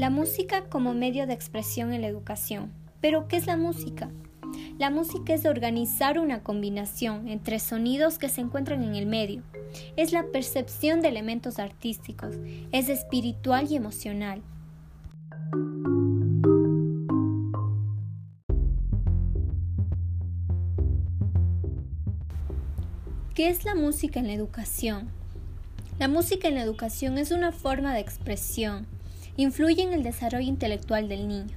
La música como medio de expresión en la educación. ¿Pero qué es la música? La música es organizar una combinación entre sonidos que se encuentran en el medio. Es la percepción de elementos artísticos, es espiritual y emocional. ¿Qué es la música en la educación? La música en la educación es una forma de expresión, influye en el desarrollo intelectual del niño.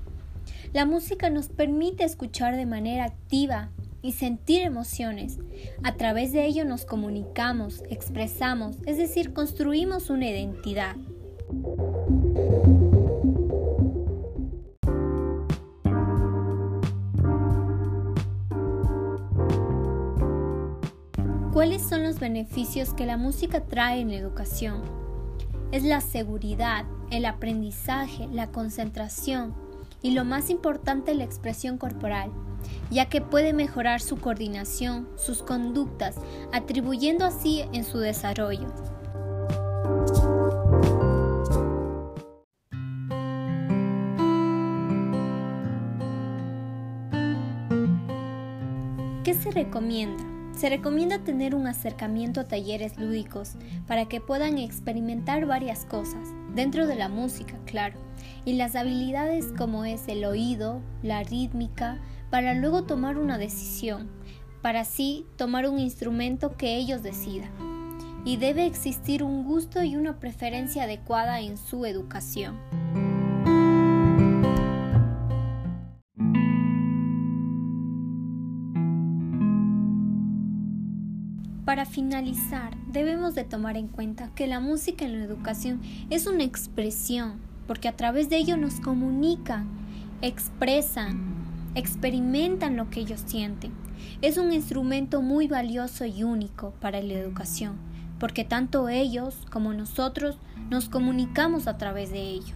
La música nos permite escuchar de manera activa y sentir emociones. A través de ello nos comunicamos, expresamos, es decir, construimos una identidad. ¿Cuáles son los beneficios que la música trae en la educación? Es la seguridad, el aprendizaje, la concentración y lo más importante la expresión corporal, ya que puede mejorar su coordinación, sus conductas, atribuyendo así en su desarrollo. ¿Qué se recomienda? Se recomienda tener un acercamiento a talleres lúdicos para que puedan experimentar varias cosas, dentro de la música, claro, y las habilidades como es el oído, la rítmica, para luego tomar una decisión, para así tomar un instrumento que ellos decidan. Y debe existir un gusto y una preferencia adecuada en su educación. Para finalizar, debemos de tomar en cuenta que la música en la educación es una expresión, porque a través de ello nos comunican, expresan, experimentan lo que ellos sienten. Es un instrumento muy valioso y único para la educación, porque tanto ellos como nosotros nos comunicamos a través de ello.